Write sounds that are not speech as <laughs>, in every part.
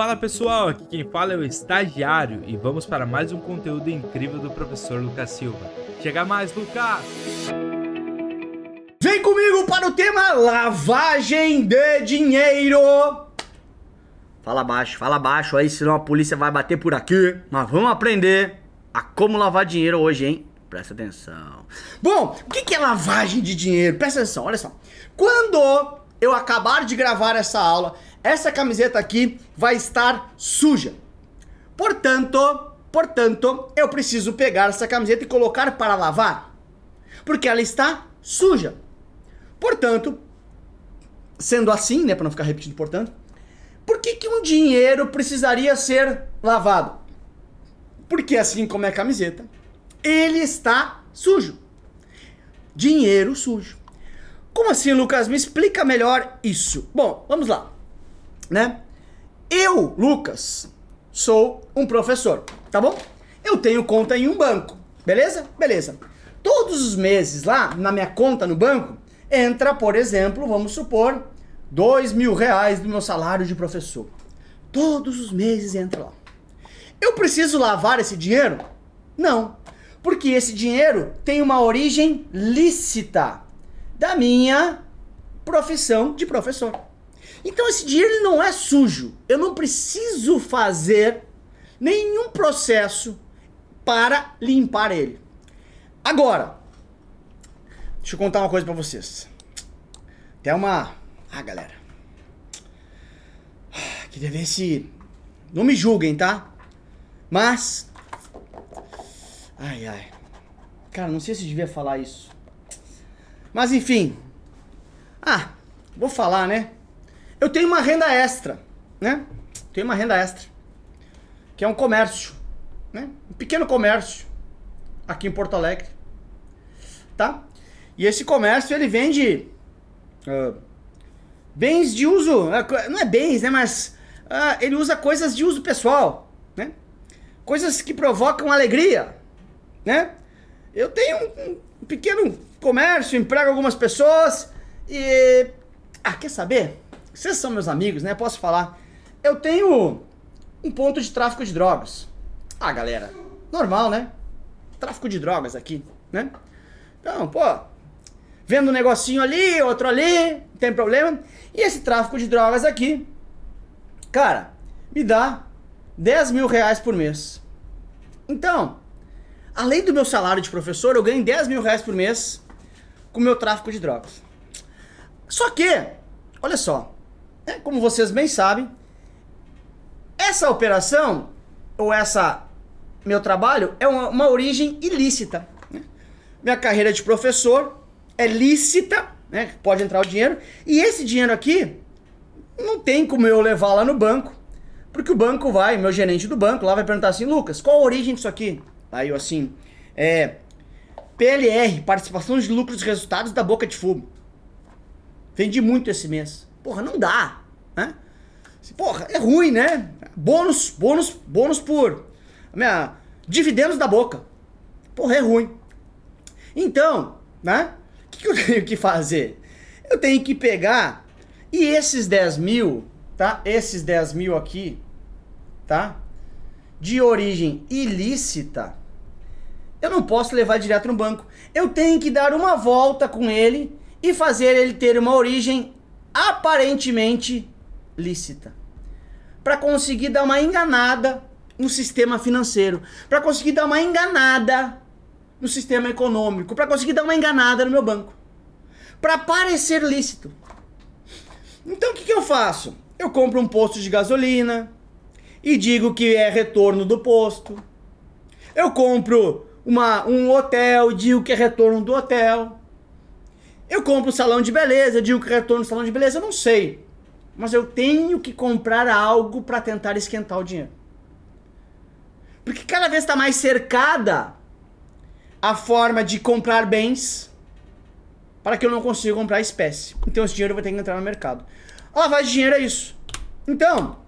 Fala pessoal, aqui quem fala é o estagiário e vamos para mais um conteúdo incrível do professor Lucas Silva. Chega mais, Lucas! Vem comigo para o tema lavagem de dinheiro. Fala baixo, fala baixo aí, senão a polícia vai bater por aqui. Nós vamos aprender a como lavar dinheiro hoje, hein? Presta atenção. Bom, o que é lavagem de dinheiro? Presta atenção, olha só. Quando eu acabar de gravar essa aula, essa camiseta aqui vai estar suja. Portanto, portanto, eu preciso pegar essa camiseta e colocar para lavar, porque ela está suja. Portanto, sendo assim, né, para não ficar repetindo portanto, por que, que um dinheiro precisaria ser lavado? Porque assim como é a camiseta, ele está sujo. Dinheiro sujo. Como assim, Lucas? Me explica melhor isso. Bom, vamos lá né? Eu, Lucas, sou um professor, tá bom? Eu tenho conta em um banco, beleza? Beleza. Todos os meses lá na minha conta no banco entra, por exemplo, vamos supor, dois mil reais do meu salário de professor. Todos os meses entra lá. Eu preciso lavar esse dinheiro? Não, porque esse dinheiro tem uma origem lícita da minha profissão de professor. Então esse dinheiro não é sujo. Eu não preciso fazer nenhum processo para limpar ele. Agora, deixa eu contar uma coisa para vocês. Tem uma, ah, galera. Queria ver se não me julguem, tá? Mas ai ai. Cara, não sei se devia falar isso. Mas enfim. Ah, vou falar, né? Eu tenho uma renda extra, né? Tenho uma renda extra, que é um comércio, né? Um pequeno comércio aqui em Porto Alegre, tá? E esse comércio ele vende uh, bens de uso, uh, não é bens, né? Mas uh, ele usa coisas de uso pessoal, né? Coisas que provocam alegria, né? Eu tenho um, um pequeno comércio, emprego algumas pessoas e ah, quer saber? Vocês são meus amigos, né? Posso falar. Eu tenho um ponto de tráfico de drogas. Ah, galera, normal, né? Tráfico de drogas aqui, né? Então, pô, vendo um negocinho ali, outro ali, não tem problema. E esse tráfico de drogas aqui, cara, me dá 10 mil reais por mês. Então, além do meu salário de professor, eu ganho 10 mil reais por mês com o meu tráfico de drogas. Só que, olha só, como vocês bem sabem, essa operação, ou essa meu trabalho, é uma, uma origem ilícita. Né? Minha carreira de professor é lícita, né? pode entrar o dinheiro, e esse dinheiro aqui não tem como eu levar lá no banco, porque o banco vai, meu gerente do banco lá vai perguntar assim, Lucas, qual a origem disso aqui? Aí eu assim, é PLR, participação de lucros e resultados da boca de fumo. Vendi muito esse mês. Porra, não dá. Né? Porra, é ruim, né? Bônus, bônus, bônus por. Minha, dividendos da boca. Porra, é ruim. Então, né? O que, que eu <laughs> tenho que fazer? Eu tenho que pegar e esses 10 mil, tá? Esses 10 mil aqui, tá? De origem ilícita, eu não posso levar direto no banco. Eu tenho que dar uma volta com ele e fazer ele ter uma origem aparentemente lícita. Para conseguir dar uma enganada no sistema financeiro, para conseguir dar uma enganada no sistema econômico, para conseguir dar uma enganada no meu banco, para parecer lícito. Então o que, que eu faço? Eu compro um posto de gasolina e digo que é retorno do posto. Eu compro uma, um hotel, digo que é retorno do hotel. Eu compro um salão de beleza, digo que é retorno do salão de beleza, eu não sei mas eu tenho que comprar algo para tentar esquentar o dinheiro. Porque cada vez está mais cercada a forma de comprar bens para que eu não consiga comprar espécie. Então esse dinheiro vai ter que entrar no mercado. A lavagem de dinheiro é isso. Então,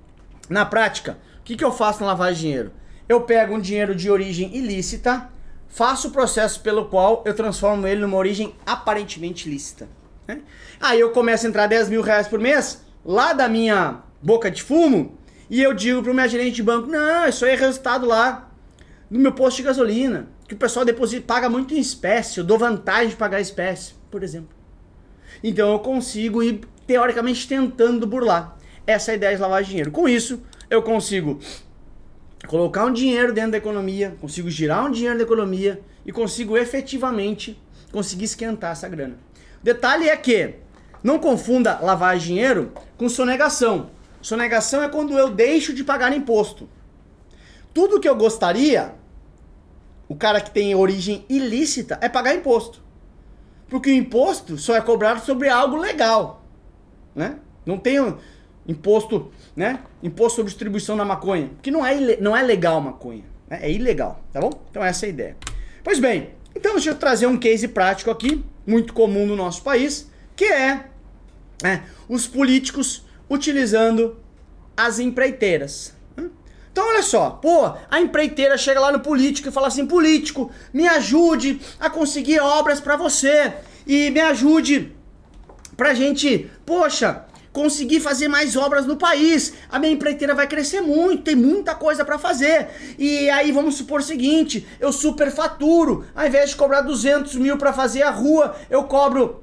na prática, o que, que eu faço na lavagem de dinheiro? Eu pego um dinheiro de origem ilícita, faço o processo pelo qual eu transformo ele numa origem aparentemente lícita. Né? Aí eu começo a entrar 10 mil reais por mês, lá da minha boca de fumo e eu digo pro meu gerente de banco, não, isso aí é resultado lá no meu posto de gasolina, que o pessoal deposita, paga muito em espécie, eu dou vantagem de pagar espécie, por exemplo. Então eu consigo ir, teoricamente, tentando burlar essa ideia de lavar dinheiro. Com isso, eu consigo colocar um dinheiro dentro da economia, consigo girar um dinheiro da economia e consigo efetivamente conseguir esquentar essa grana. Detalhe é que não confunda lavar dinheiro com sonegação. Sonegação é quando eu deixo de pagar imposto. Tudo que eu gostaria, o cara que tem origem ilícita, é pagar imposto. Porque o imposto só é cobrado sobre algo legal, né? Não tem imposto, né? Imposto sobre distribuição da maconha, que não é, não é legal maconha, né? é ilegal, tá bom? Então essa é a ideia. Pois bem, então deixa eu trazer um case prático aqui, muito comum no nosso país, que é, é os políticos utilizando as empreiteiras. Então olha só, pô, a empreiteira chega lá no político e fala assim: político, me ajude a conseguir obras para você e me ajude pra gente, poxa, conseguir fazer mais obras no país. A minha empreiteira vai crescer muito, tem muita coisa para fazer. E aí vamos supor o seguinte: eu superfaturo, ao invés de cobrar 200 mil para fazer a rua, eu cobro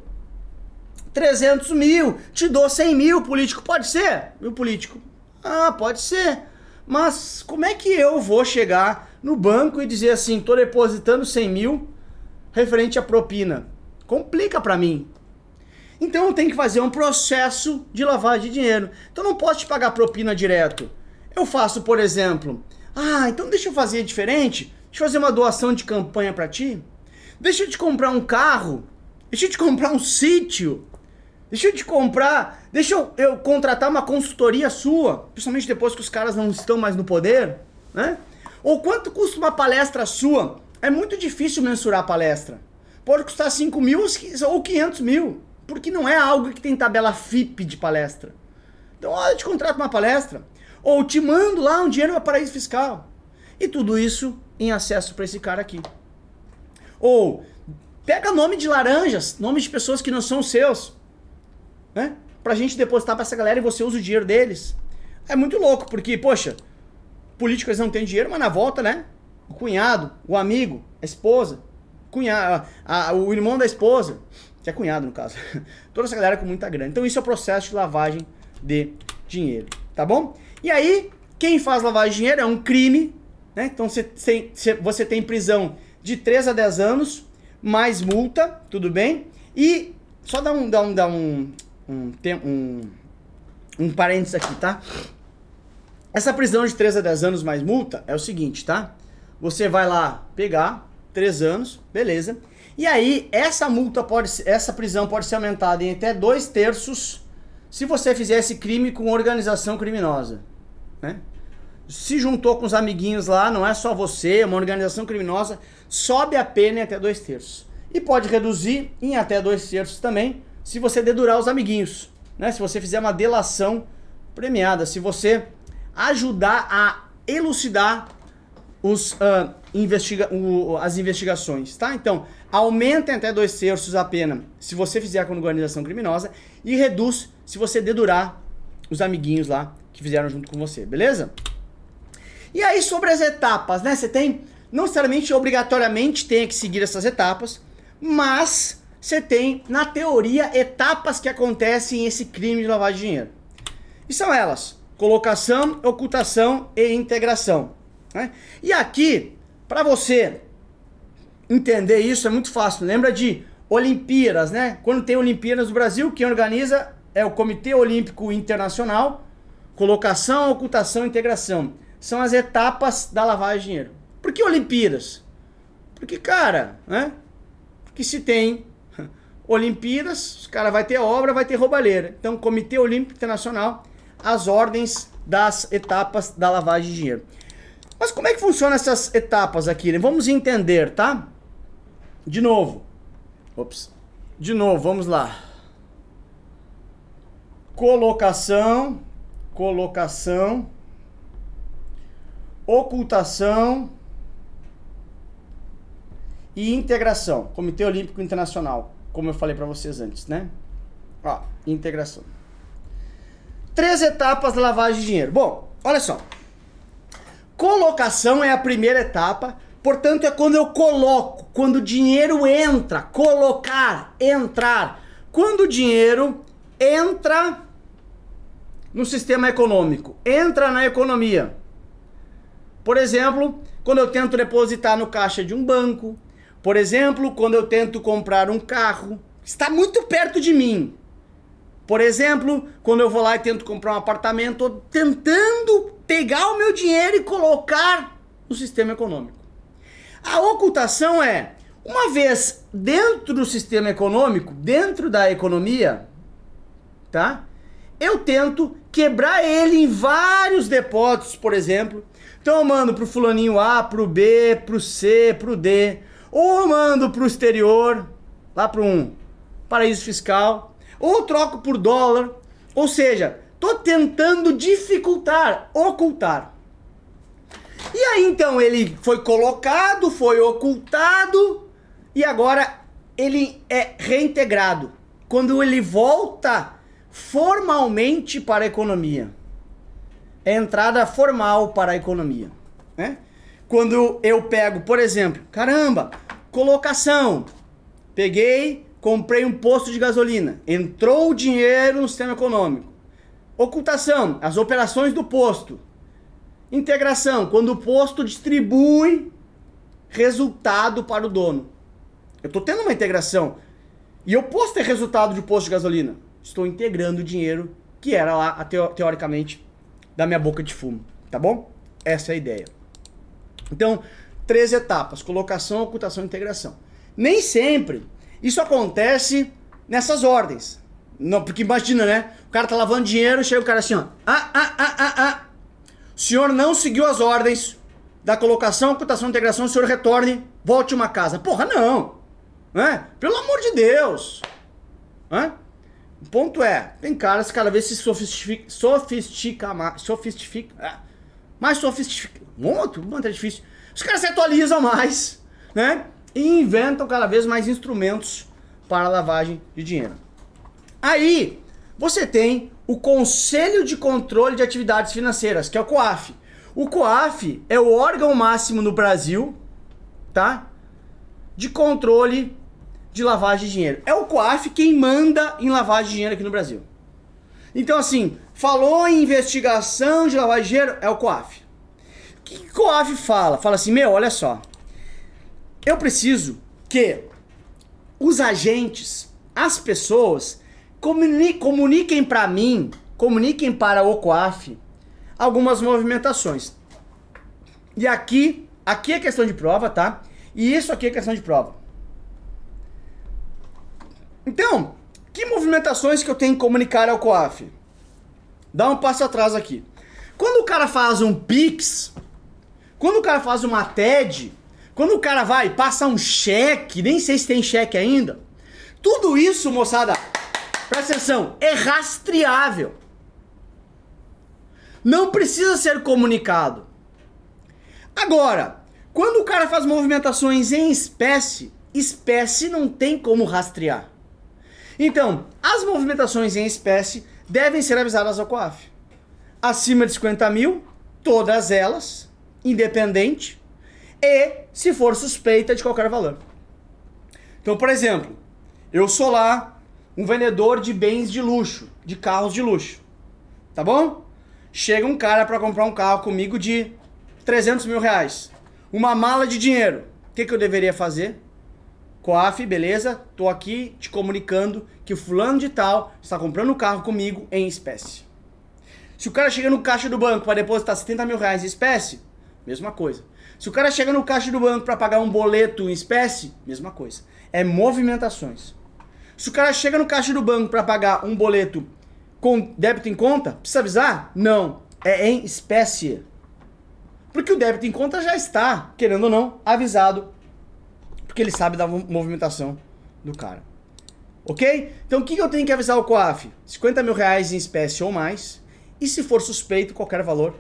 300 mil, te dou 100 mil, político. Pode ser? Meu político. Ah, pode ser. Mas como é que eu vou chegar no banco e dizer assim, tô depositando 100 mil referente à propina? Complica para mim. Então eu tenho que fazer um processo de lavagem de dinheiro. Então eu não posso te pagar propina direto. Eu faço, por exemplo, ah, então deixa eu fazer diferente. Deixa eu fazer uma doação de campanha para ti. Deixa eu te comprar um carro. Deixa eu te comprar um sítio. Deixa eu te comprar. Deixa eu, eu contratar uma consultoria sua. Principalmente depois que os caras não estão mais no poder. Né? Ou quanto custa uma palestra sua? É muito difícil mensurar a palestra. Pode custar 5 mil ou 500 mil. Porque não é algo que tem tabela FIP de palestra. Então, olha, eu te contrato uma palestra. Ou te mando lá um dinheiro para paraíso fiscal. E tudo isso em acesso para esse cara aqui. Ou pega nome de laranjas, nome de pessoas que não são seus, né? Pra gente depositar para essa galera e você usa o dinheiro deles. É muito louco, porque, poxa, políticos não têm dinheiro, mas na volta, né? O cunhado, o amigo, a esposa, cunhado, a, a, o irmão da esposa, que é cunhado no caso. <laughs> Toda essa galera com muita grana. Então isso é o processo de lavagem de dinheiro, tá bom? E aí, quem faz lavagem de dinheiro é um crime, né? Então você tem, você tem prisão de 3 a 10 anos, mais multa, tudo bem? E só dá um, dá um, dá um, um, um, um parênteses aqui, tá? Essa prisão de 3 a 10 anos mais multa é o seguinte, tá? Você vai lá pegar 3 anos, beleza? E aí, essa multa pode essa prisão pode ser aumentada em até dois terços se você fizer esse crime com organização criminosa. Né? Se juntou com os amiguinhos lá, não é só você, é uma organização criminosa, sobe a pena em até dois terços. E pode reduzir em até dois terços também se você dedurar os amiguinhos. Né? Se você fizer uma delação premiada, se você ajudar a elucidar os, uh, investiga o, as investigações, tá? Então, aumenta até dois terços a pena se você fizer com organização criminosa e reduz se você dedurar os amiguinhos lá que fizeram junto com você, beleza? E aí sobre as etapas, né? Você tem, não necessariamente, obrigatoriamente tem que seguir essas etapas, mas você tem, na teoria, etapas que acontecem esse crime de lavagem de dinheiro. E são elas: colocação, ocultação e integração. Né? E aqui, para você entender isso, é muito fácil. Lembra de Olimpíadas, né? Quando tem Olimpíadas no Brasil, quem organiza é o Comitê Olímpico Internacional. Colocação, ocultação e integração. São as etapas da lavagem de dinheiro. Por que Olimpíadas? Porque, cara, né? Que se tem Olimpíadas, os cara vai ter obra, vai ter roubalheira. Então, Comitê Olímpico Internacional, as ordens das etapas da lavagem de dinheiro. Mas como é que funcionam essas etapas aqui? Né? Vamos entender, tá? De novo. Ops. De novo, vamos lá. Colocação, colocação, ocultação e integração. Comitê Olímpico Internacional, como eu falei para vocês antes, né? Ó, integração. Três etapas da lavagem de dinheiro. Bom, Olha só. Colocação é a primeira etapa, portanto é quando eu coloco, quando o dinheiro entra, colocar, entrar. Quando o dinheiro entra no sistema econômico, entra na economia. Por exemplo, quando eu tento depositar no caixa de um banco, por exemplo, quando eu tento comprar um carro, está muito perto de mim. Por exemplo, quando eu vou lá e tento comprar um apartamento, estou tentando pegar o meu dinheiro e colocar no sistema econômico. A ocultação é, uma vez dentro do sistema econômico, dentro da economia, tá? Eu tento quebrar ele em vários depósitos, por exemplo. Então eu mando pro fulaninho A, pro B, pro C, pro D. Ou mando pro exterior, lá para um paraíso fiscal ou troco por dólar. Ou seja, tô tentando dificultar, ocultar. E aí então ele foi colocado, foi ocultado e agora ele é reintegrado. Quando ele volta formalmente para a economia. É entrada formal para a economia, né? Quando eu pego, por exemplo, caramba, colocação. Peguei, comprei um posto de gasolina, entrou o dinheiro no sistema econômico. Ocultação, as operações do posto. Integração, quando o posto distribui resultado para o dono. Eu estou tendo uma integração. E eu posso ter resultado de posto de gasolina. Estou integrando o dinheiro que era lá, teoricamente, da minha boca de fumo. Tá bom? Essa é a ideia. Então, três etapas: colocação, ocultação e integração. Nem sempre isso acontece nessas ordens. Não, porque imagina, né? O cara tá lavando dinheiro, chega o cara assim, ó. Ah, ah, ah, ah, ah. O senhor não seguiu as ordens da colocação, ocultação e integração, o senhor retorne, volte uma casa. Porra, não. Né? Pelo amor de Deus. Né? O ponto é, tem caras que cada vez se sofistica, sofistica sofistica, é, mais sofistica, muito, muito é difícil. Os caras se atualizam mais, né? e inventam cada vez mais instrumentos para lavagem de dinheiro. Aí você tem o Conselho de Controle de Atividades Financeiras, que é o COAF. O COAF é o órgão máximo no Brasil, tá? De controle de lavagem de dinheiro. É o COAF quem manda em lavagem de dinheiro aqui no Brasil. Então, assim, falou em investigação de lavagem de dinheiro, é o COAF. O que o COAF fala? Fala assim, meu, olha só. Eu preciso que os agentes, as pessoas, comuni comuniquem para mim, comuniquem para o COAF algumas movimentações. E aqui, aqui é questão de prova, tá? E isso aqui é questão de prova. Então, que movimentações que eu tenho que comunicar ao COAF? Dá um passo atrás aqui. Quando o cara faz um Pix, quando o cara faz uma TED, quando o cara vai passa um cheque, nem sei se tem cheque ainda. Tudo isso, moçada, presta atenção, é rastreável. Não precisa ser comunicado. Agora, quando o cara faz movimentações em espécie, espécie não tem como rastrear. Então, as movimentações em espécie devem ser avisadas ao COAF. Acima de 50 mil, todas elas, independente, e se for suspeita de qualquer valor. Então, por exemplo, eu sou lá um vendedor de bens de luxo, de carros de luxo, tá bom? Chega um cara para comprar um carro comigo de 300 mil reais, uma mala de dinheiro. O que, que eu deveria fazer? Coaf, beleza? Tô aqui te comunicando que o fulano de tal está comprando o um carro comigo em espécie. Se o cara chega no caixa do banco para depositar 70 mil reais em espécie, mesma coisa. Se o cara chega no caixa do banco para pagar um boleto em espécie, mesma coisa. É movimentações. Se o cara chega no caixa do banco para pagar um boleto com débito em conta, precisa avisar? Não. É em espécie. Porque o débito em conta já está, querendo ou não, avisado. Porque ele sabe da movimentação do cara. Ok? Então o que eu tenho que avisar o COAF? 50 mil reais em espécie ou mais. E se for suspeito, qualquer valor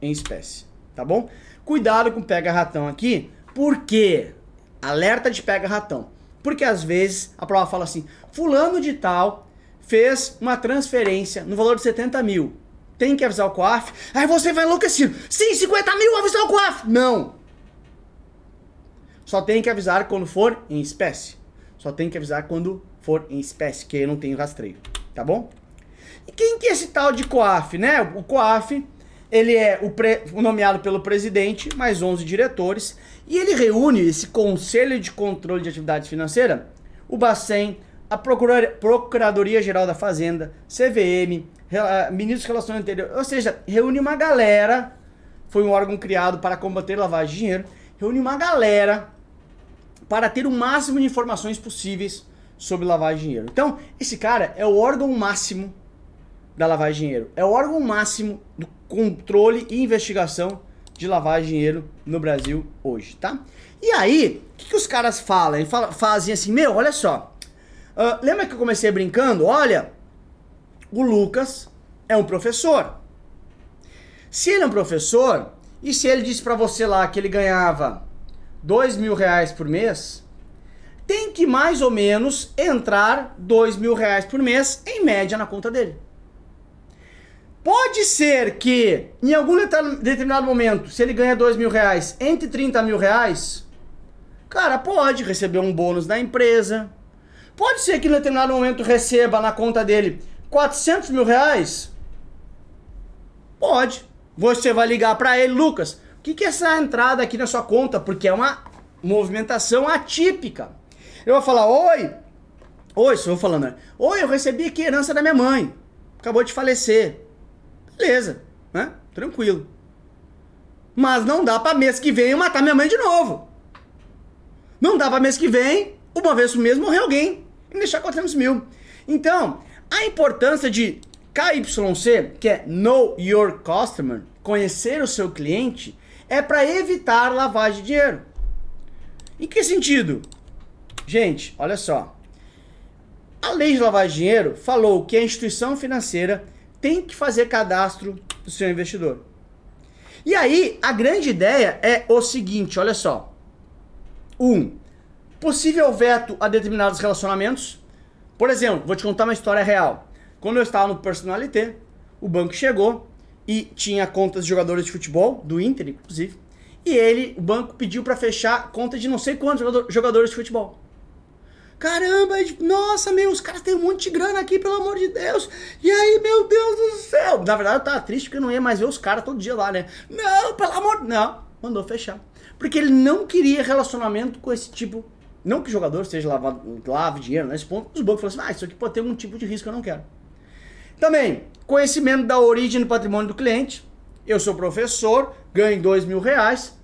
em espécie. Tá bom? Cuidado com pega-ratão aqui, porque alerta de pega-ratão. Porque às vezes a prova fala assim: Fulano de Tal fez uma transferência no valor de 70 mil Tem que avisar o COAF. Aí você vai enlouquecer. Sim, 50 mil, avisar o COAF. Não. Só tem que avisar quando for em espécie. Só tem que avisar quando for em espécie, que eu não tenho rastreio. Tá bom? E quem que é esse tal de COAF, né? O COAF, ele é o, pre... nomeado pelo presidente, mais 11 diretores, e ele reúne esse Conselho de Controle de Atividade Financeira, o Bacen, a Procuradoria Geral da Fazenda, CVM, Ministro de Relações Interior, ou seja, reúne uma galera, foi um órgão criado para combater lavagem de dinheiro, reúne uma galera para ter o máximo de informações possíveis sobre lavagem de dinheiro. Então, esse cara é o órgão máximo da lavagem de dinheiro. É o órgão máximo do controle e investigação de lavagem de dinheiro no Brasil hoje, tá? E aí, o que, que, os caras falam? Fazem assim, meu, olha só. Uh, lembra que eu comecei brincando? Olha, o Lucas é um professor. Se ele é um professor, e se ele disse para você lá que ele ganhava dois mil reais por mês, tem que mais ou menos entrar dois mil reais por mês em média na conta dele. Pode ser que em algum determinado momento, se ele ganha dois mil reais, entre 30 mil reais, cara, pode receber um bônus da empresa. Pode ser que em determinado momento receba na conta dele 400 mil reais. Pode. Você vai ligar para ele, Lucas, que, que é essa entrada aqui na sua conta? Porque é uma movimentação atípica. Eu vou falar, oi, oi, estou falando, né? Oi, eu recebi aqui herança da minha mãe. Acabou de falecer. Beleza, né? Tranquilo. Mas não dá para mês que vem eu matar minha mãe de novo. Não dá para mês que vem, uma vez por mês, morrer alguém e deixar 400 mil. Então, a importância de KYC, que é Know Your Customer, conhecer o seu cliente, é para evitar lavagem de dinheiro. Em que sentido? Gente, olha só. A lei de lavagem de dinheiro falou que a instituição financeira tem que fazer cadastro do seu investidor. E aí, a grande ideia é o seguinte, olha só. Um, possível veto a determinados relacionamentos. Por exemplo, vou te contar uma história real. Quando eu estava no Personalité, o banco chegou e tinha contas de jogadores de futebol, do Inter, inclusive, e ele, o banco pediu para fechar conta de não sei quantos jogadores de futebol. Caramba, nossa, meu, os caras têm um monte de grana aqui, pelo amor de Deus. E aí, meu Deus do céu. Na verdade, eu tava triste porque eu não ia mais ver os caras todo dia lá, né? Não, pelo amor. Não, mandou fechar. Porque ele não queria relacionamento com esse tipo. Não que o jogador seja lavado, lave dinheiro nesse ponto. Os bancos falaram assim: ah, isso aqui pode ter um tipo de risco que eu não quero. Também, conhecimento da origem do patrimônio do cliente. Eu sou professor, ganho dois mil reais.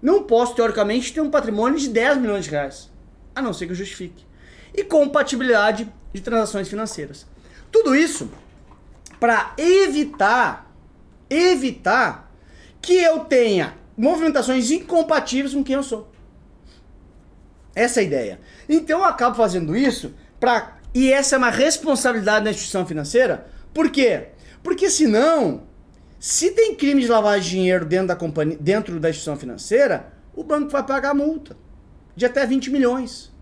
Não posso, teoricamente, ter um patrimônio de 10 milhões de reais a não ser que eu justifique. E compatibilidade de transações financeiras. Tudo isso para evitar evitar que eu tenha movimentações incompatíveis com quem eu sou. Essa é a ideia. Então eu acabo fazendo isso para e essa é uma responsabilidade da instituição financeira. Por quê? Porque senão, se tem crime de de dinheiro dentro da companhia, dentro da instituição financeira, o banco vai pagar multa de até 20 milhões.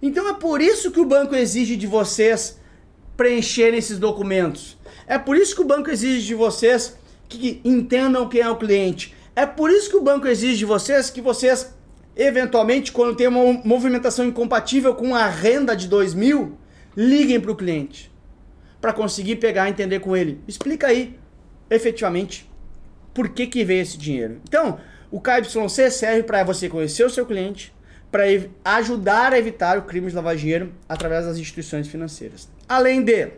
Então é por isso que o banco exige de vocês preencherem esses documentos. É por isso que o banco exige de vocês que entendam quem é o cliente. É por isso que o banco exige de vocês que vocês, eventualmente, quando tem uma movimentação incompatível com a renda de 2 mil, liguem para o cliente. Para conseguir pegar e entender com ele. Explica aí, efetivamente, por que, que veio esse dinheiro. Então, o KYC serve para você conhecer o seu cliente, para ajudar a evitar o crime de lavagem de dinheiro através das instituições financeiras. Além de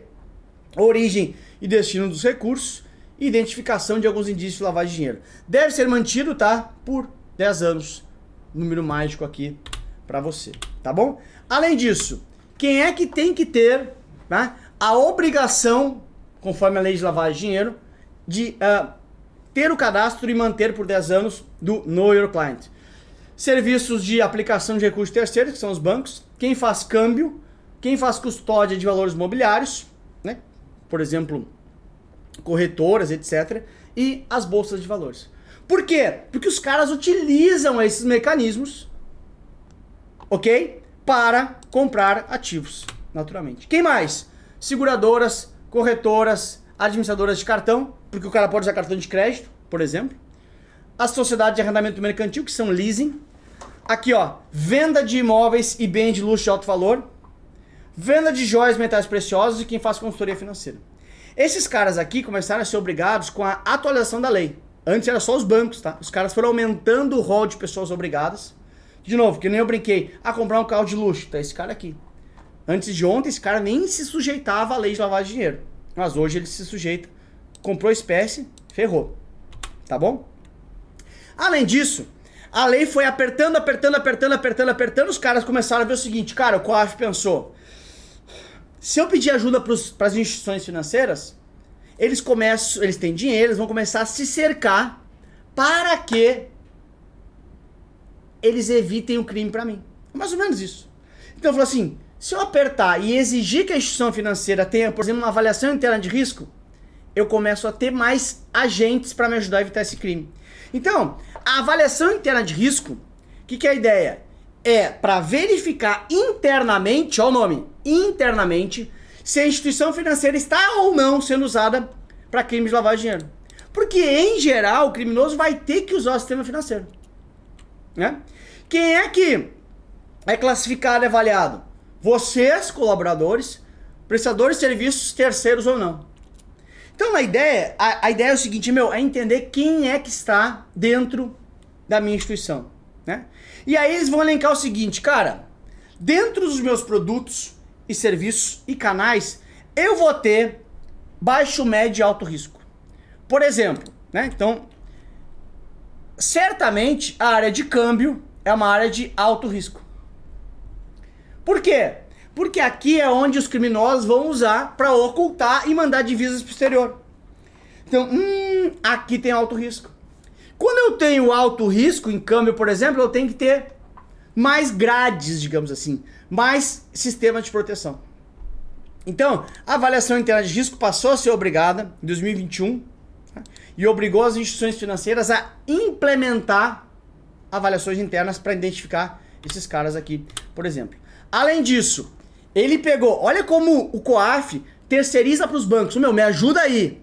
origem e destino dos recursos identificação de alguns indícios de lavagem de dinheiro. Deve ser mantido, tá? Por 10 anos. Número mágico aqui para você, tá bom? Além disso, quem é que tem que ter né, a obrigação, conforme a lei de lavagem de dinheiro, de uh, ter o cadastro e manter por 10 anos do Know Your Client? serviços de aplicação de recursos terceiros, que são os bancos, quem faz câmbio, quem faz custódia de valores mobiliários, né? por exemplo, corretoras, etc., e as bolsas de valores. Por quê? Porque os caras utilizam esses mecanismos, ok? Para comprar ativos, naturalmente. Quem mais? Seguradoras, corretoras, administradoras de cartão, porque o cara pode usar cartão de crédito, por exemplo. As sociedades de arrendamento mercantil, que são leasing. Aqui, ó, venda de imóveis e bens de luxo de alto valor. Venda de joias metais preciosos e quem faz consultoria financeira. Esses caras aqui começaram a ser obrigados com a atualização da lei. Antes era só os bancos, tá? Os caras foram aumentando o rol de pessoas obrigadas. De novo, que nem eu brinquei, a comprar um carro de luxo, tá esse cara aqui. Antes de ontem, esse cara nem se sujeitava à lei de lavagem de dinheiro. Mas hoje ele se sujeita. Comprou espécie, ferrou. Tá bom? Além disso, a lei foi apertando, apertando, apertando, apertando, apertando. Os caras começaram a ver o seguinte, cara, o COAF pensou: se eu pedir ajuda para as instituições financeiras, eles começam, eles têm dinheiro, eles vão começar a se cercar para que eles evitem o crime para mim. Mais ou menos isso. Então eu falo assim, se eu apertar e exigir que a instituição financeira tenha, por exemplo, uma avaliação interna de risco, eu começo a ter mais agentes para me ajudar a evitar esse crime. Então, a avaliação interna de risco, o que, que é a ideia? É para verificar internamente, olha o nome, internamente, se a instituição financeira está ou não sendo usada para crimes de de dinheiro. Porque, em geral, o criminoso vai ter que usar o sistema financeiro. Né? Quem é que é classificado e avaliado? Vocês, colaboradores, prestadores de serviços terceiros ou não. Então a ideia, a, a, ideia é o seguinte, meu, é entender quem é que está dentro da minha instituição, né? E aí eles vão elencar o seguinte, cara, dentro dos meus produtos e serviços e canais, eu vou ter baixo, médio e alto risco. Por exemplo, né? Então, certamente a área de câmbio é uma área de alto risco. Por quê? Porque aqui é onde os criminosos vão usar para ocultar e mandar divisas para o exterior. Então, hum, aqui tem alto risco. Quando eu tenho alto risco em câmbio, por exemplo, eu tenho que ter mais grades, digamos assim, mais sistema de proteção. Então, a avaliação interna de risco passou a ser obrigada em 2021 tá? e obrigou as instituições financeiras a implementar avaliações internas para identificar esses caras aqui, por exemplo. Além disso, ele pegou, olha como o COAF terceiriza para os bancos. Meu, me ajuda aí.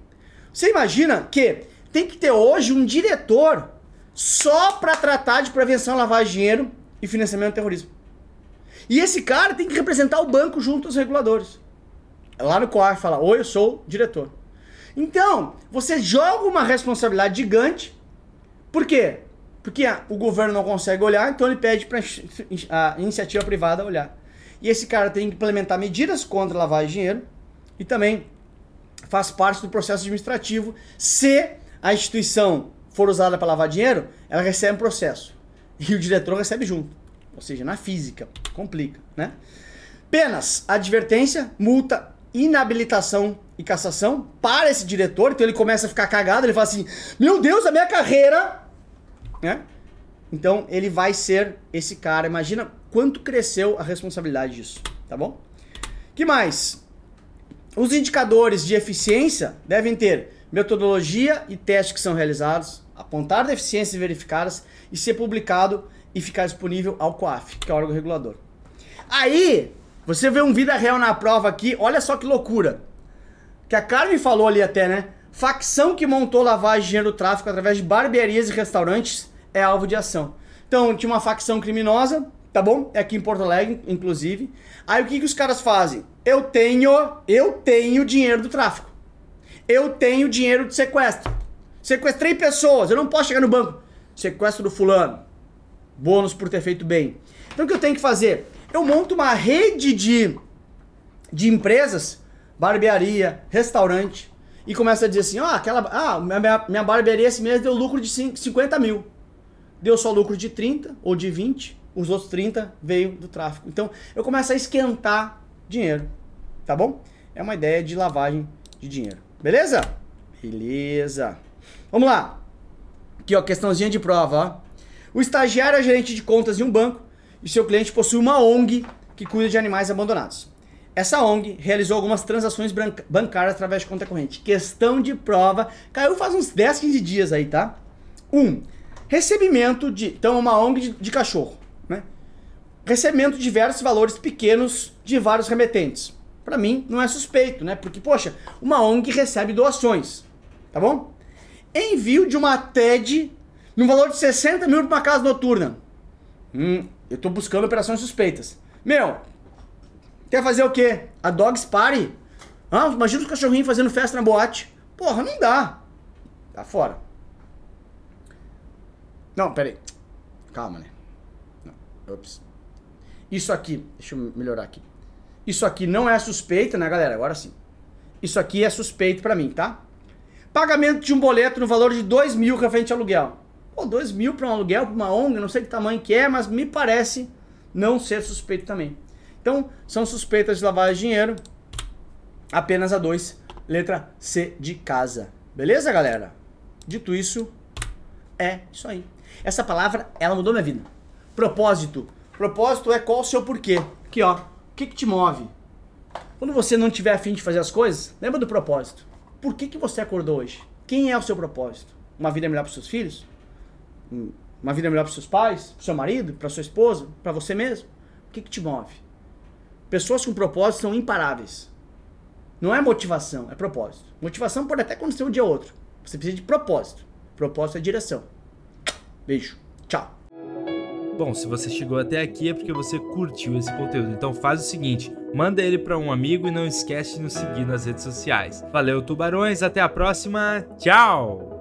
Você imagina que tem que ter hoje um diretor só para tratar de prevenção lavagem de dinheiro e financiamento do terrorismo. E esse cara tem que representar o banco junto aos reguladores. Lá no COAF fala, oi, eu sou diretor. Então, você joga uma responsabilidade gigante. Por quê? Porque o governo não consegue olhar, então ele pede para a iniciativa privada olhar. E esse cara tem que implementar medidas contra a lavagem de dinheiro e também faz parte do processo administrativo. Se a instituição for usada para lavar dinheiro, ela recebe um processo. E o diretor recebe junto. Ou seja, na física. Complica, né? Penas, advertência, multa, inabilitação e cassação para esse diretor. Então ele começa a ficar cagado, ele fala assim: Meu Deus, a minha carreira. Né? Então ele vai ser esse cara. Imagina quanto cresceu a responsabilidade disso, tá bom? Que mais? Os indicadores de eficiência devem ter metodologia e testes que são realizados, apontar deficiências verificadas e ser publicado e ficar disponível ao COAF, que é o órgão regulador. Aí, você vê um vida real na prova aqui, olha só que loucura. Que a Carmen falou ali até, né? Facção que montou lavagem de dinheiro do tráfico através de barbearias e restaurantes é alvo de ação. Então, tinha uma facção criminosa, tá bom? É aqui em Porto Alegre, inclusive. Aí o que, que os caras fazem? Eu tenho, eu tenho dinheiro do tráfico. Eu tenho dinheiro de sequestro. Sequestrei pessoas, eu não posso chegar no banco. Sequestro do fulano. Bônus por ter feito bem. Então o que eu tenho que fazer? Eu monto uma rede de, de empresas, barbearia, restaurante, e começo a dizer assim, ó, oh, aquela, ah, minha, minha barbearia esse mês deu lucro de 50 mil. Deu só lucro de 30 ou de 20 os outros 30 veio do tráfico. Então eu começo a esquentar dinheiro, tá bom? É uma ideia de lavagem de dinheiro. Beleza? Beleza. Vamos lá. Aqui, ó, questãozinha de prova, ó. O estagiário é gerente de contas de um banco e seu cliente possui uma ONG que cuida de animais abandonados. Essa ONG realizou algumas transações bancárias através de conta corrente. Questão de prova. Caiu faz uns 10, 15 dias aí, tá? 1. Um, recebimento de. Então, uma ONG de, de cachorro recebimento de diversos valores pequenos de vários remetentes. Pra mim, não é suspeito, né? Porque, poxa, uma ONG recebe doações, tá bom? Envio de uma TED no valor de 60 mil pra uma casa noturna. Hum, eu tô buscando operações suspeitas. Meu, quer fazer o quê? A Dogs Party? Ah, imagina os cachorrinhos fazendo festa na boate. Porra, não dá. Tá fora. Não, peraí. Calma, né? Não. Ops. Isso aqui, deixa eu melhorar aqui. Isso aqui não é suspeita, né, galera? Agora sim. Isso aqui é suspeito pra mim, tá? Pagamento de um boleto no valor de 2 mil referente aluguel. Pô, 2 mil pra um aluguel, pra uma ONG, não sei que tamanho que é, mas me parece não ser suspeito também. Então, são suspeitas de lavagem de dinheiro. Apenas a 2, letra C de casa. Beleza, galera? Dito isso, é isso aí. Essa palavra, ela mudou minha vida. Propósito. Propósito é qual o seu porquê. Aqui, ó. O que, que te move? Quando você não tiver afim de fazer as coisas, lembra do propósito. Por que, que você acordou hoje? Quem é o seu propósito? Uma vida melhor para seus filhos? Uma vida melhor para seus pais? Para seu marido? Para sua esposa? Para você mesmo? O que, que te move? Pessoas com propósito são imparáveis. Não é motivação, é propósito. Motivação pode até acontecer um dia ou outro. Você precisa de propósito. Propósito é direção. Beijo. Tchau. Bom, se você chegou até aqui é porque você curtiu esse conteúdo. Então faz o seguinte, manda ele para um amigo e não esquece de nos seguir nas redes sociais. Valeu, tubarões, até a próxima. Tchau.